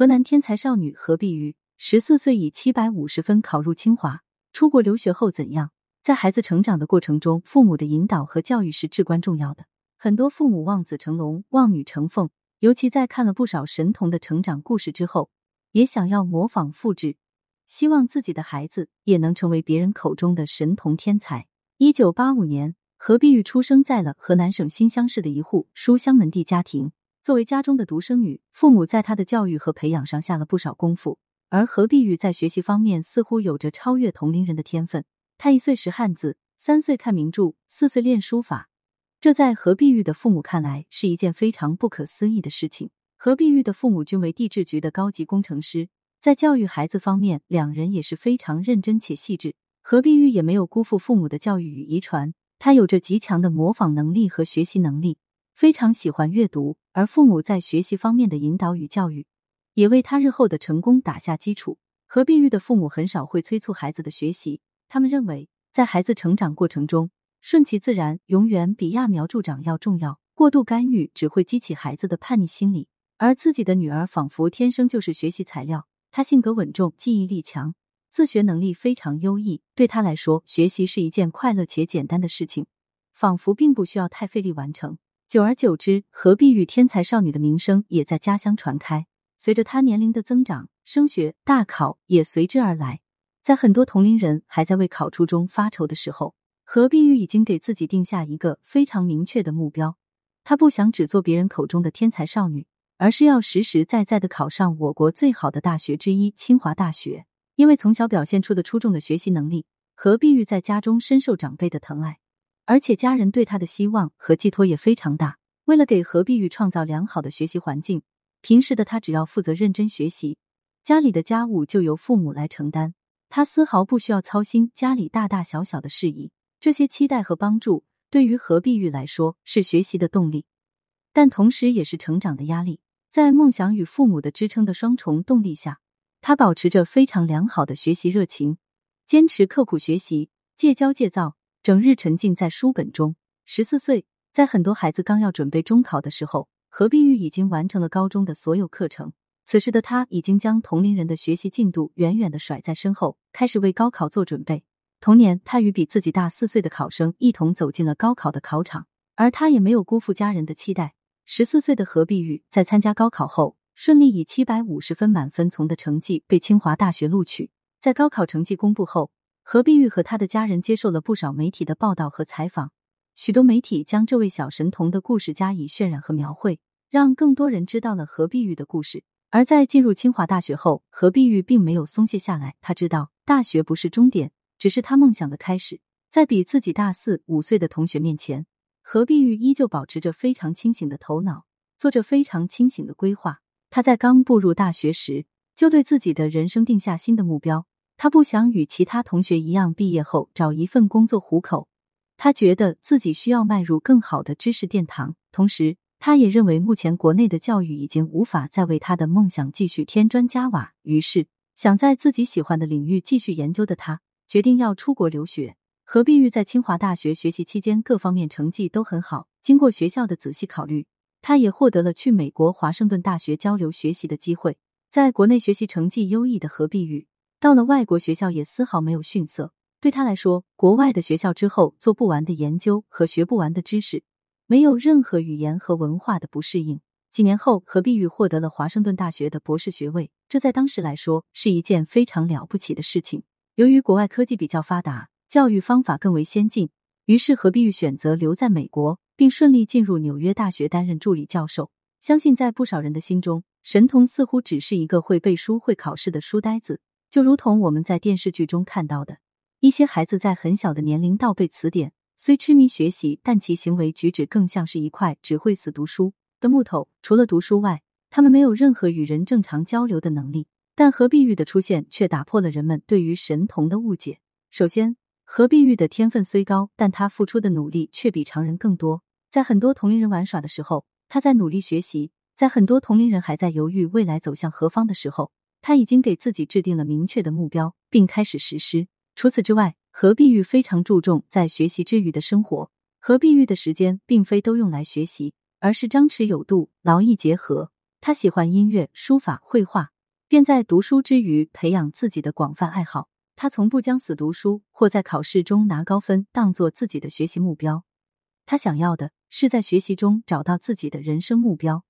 河南天才少女何碧玉，十四岁以七百五十分考入清华。出国留学后怎样？在孩子成长的过程中，父母的引导和教育是至关重要的。很多父母望子成龙、望女成凤，尤其在看了不少神童的成长故事之后，也想要模仿复制，希望自己的孩子也能成为别人口中的神童天才。一九八五年，何碧玉出生在了河南省新乡市的一户书香门第家庭。作为家中的独生女，父母在她的教育和培养上下了不少功夫。而何碧玉在学习方面似乎有着超越同龄人的天分。她一岁识汉字，三岁看名著，四岁练书法。这在何碧玉的父母看来是一件非常不可思议的事情。何碧玉的父母均为地质局的高级工程师，在教育孩子方面，两人也是非常认真且细致。何碧玉也没有辜负父母的教育与遗传，她有着极强的模仿能力和学习能力，非常喜欢阅读。而父母在学习方面的引导与教育。也为他日后的成功打下基础。何碧玉的父母很少会催促孩子的学习，他们认为在孩子成长过程中，顺其自然永远比揠苗助长要重要。过度干预只会激起孩子的叛逆心理。而自己的女儿仿佛天生就是学习材料，她性格稳重，记忆力强，自学能力非常优异。对她来说，学习是一件快乐且简单的事情，仿佛并不需要太费力完成。久而久之，何碧玉天才少女的名声也在家乡传开。随着她年龄的增长，升学、大考也随之而来。在很多同龄人还在为考初中发愁的时候，何碧玉已经给自己定下一个非常明确的目标。她不想只做别人口中的天才少女，而是要实实在在的考上我国最好的大学之一——清华大学。因为从小表现出的出众的学习能力，何碧玉在家中深受长辈的疼爱，而且家人对他的希望和寄托也非常大。为了给何碧玉创造良好的学习环境。平时的他只要负责认真学习，家里的家务就由父母来承担，他丝毫不需要操心家里大大小小的事宜。这些期待和帮助对于何碧玉来说是学习的动力，但同时也是成长的压力。在梦想与父母的支撑的双重动力下，他保持着非常良好的学习热情，坚持刻苦学习，戒骄戒躁，整日沉浸在书本中。十四岁，在很多孩子刚要准备中考的时候。何碧玉已经完成了高中的所有课程，此时的他已经将同龄人的学习进度远远的甩在身后，开始为高考做准备。同年，他与比自己大四岁的考生一同走进了高考的考场，而他也没有辜负家人的期待。十四岁的何碧玉在参加高考后，顺利以七百五十分满分从的成绩被清华大学录取。在高考成绩公布后，何碧玉和他的家人接受了不少媒体的报道和采访。许多媒体将这位小神童的故事加以渲染和描绘，让更多人知道了何碧玉的故事。而在进入清华大学后，何碧玉并没有松懈下来。他知道大学不是终点，只是他梦想的开始。在比自己大四五岁的同学面前，何碧玉依旧保持着非常清醒的头脑，做着非常清醒的规划。他在刚步入大学时，就对自己的人生定下新的目标。他不想与其他同学一样，毕业后找一份工作糊口。他觉得自己需要迈入更好的知识殿堂，同时，他也认为目前国内的教育已经无法再为他的梦想继续添砖加瓦。于是，想在自己喜欢的领域继续研究的他，决定要出国留学。何碧玉在清华大学学习期间，各方面成绩都很好。经过学校的仔细考虑，他也获得了去美国华盛顿大学交流学习的机会。在国内学习成绩优异的何碧玉，到了外国学校也丝毫没有逊色。对他来说，国外的学校之后做不完的研究和学不完的知识，没有任何语言和文化的不适应。几年后，何碧玉获得了华盛顿大学的博士学位，这在当时来说是一件非常了不起的事情。由于国外科技比较发达，教育方法更为先进，于是何碧玉选择留在美国，并顺利进入纽约大学担任助理教授。相信在不少人的心中，神童似乎只是一个会背书、会考试的书呆子，就如同我们在电视剧中看到的。一些孩子在很小的年龄倒背词典，虽痴迷学习，但其行为举止更像是一块只会死读书的木头。除了读书外，他们没有任何与人正常交流的能力。但何碧玉的出现却打破了人们对于神童的误解。首先，何碧玉的天分虽高，但他付出的努力却比常人更多。在很多同龄人玩耍的时候，他在努力学习；在很多同龄人还在犹豫未来走向何方的时候，他已经给自己制定了明确的目标，并开始实施。除此之外，何碧玉非常注重在学习之余的生活。何碧玉的时间并非都用来学习，而是张弛有度、劳逸结合。他喜欢音乐、书法、绘画，便在读书之余培养自己的广泛爱好。他从不将死读书或在考试中拿高分当做自己的学习目标。他想要的是在学习中找到自己的人生目标，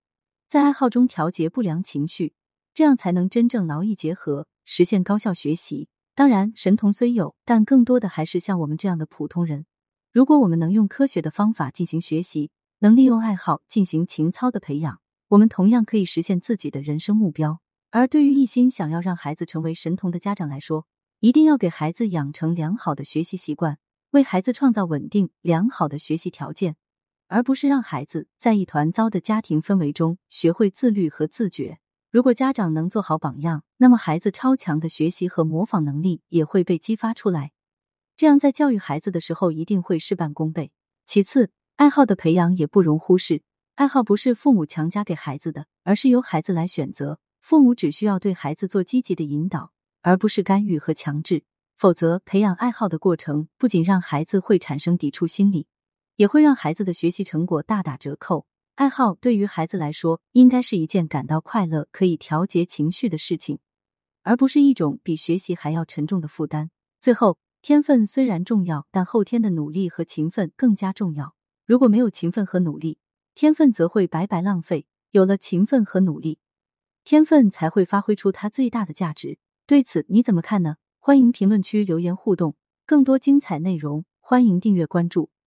在爱好中调节不良情绪，这样才能真正劳逸结合，实现高效学习。当然，神童虽有，但更多的还是像我们这样的普通人。如果我们能用科学的方法进行学习，能利用爱好进行情操的培养，我们同样可以实现自己的人生目标。而对于一心想要让孩子成为神童的家长来说，一定要给孩子养成良好的学习习惯，为孩子创造稳定良好的学习条件，而不是让孩子在一团糟的家庭氛围中学会自律和自觉。如果家长能做好榜样，那么孩子超强的学习和模仿能力也会被激发出来。这样在教育孩子的时候一定会事半功倍。其次，爱好的培养也不容忽视。爱好不是父母强加给孩子的，而是由孩子来选择。父母只需要对孩子做积极的引导，而不是干预和强制。否则，培养爱好的过程不仅让孩子会产生抵触心理，也会让孩子的学习成果大打折扣。爱好对于孩子来说，应该是一件感到快乐、可以调节情绪的事情，而不是一种比学习还要沉重的负担。最后。天分虽然重要，但后天的努力和勤奋更加重要。如果没有勤奋和努力，天分则会白白浪费。有了勤奋和努力，天分才会发挥出它最大的价值。对此你怎么看呢？欢迎评论区留言互动。更多精彩内容，欢迎订阅关注。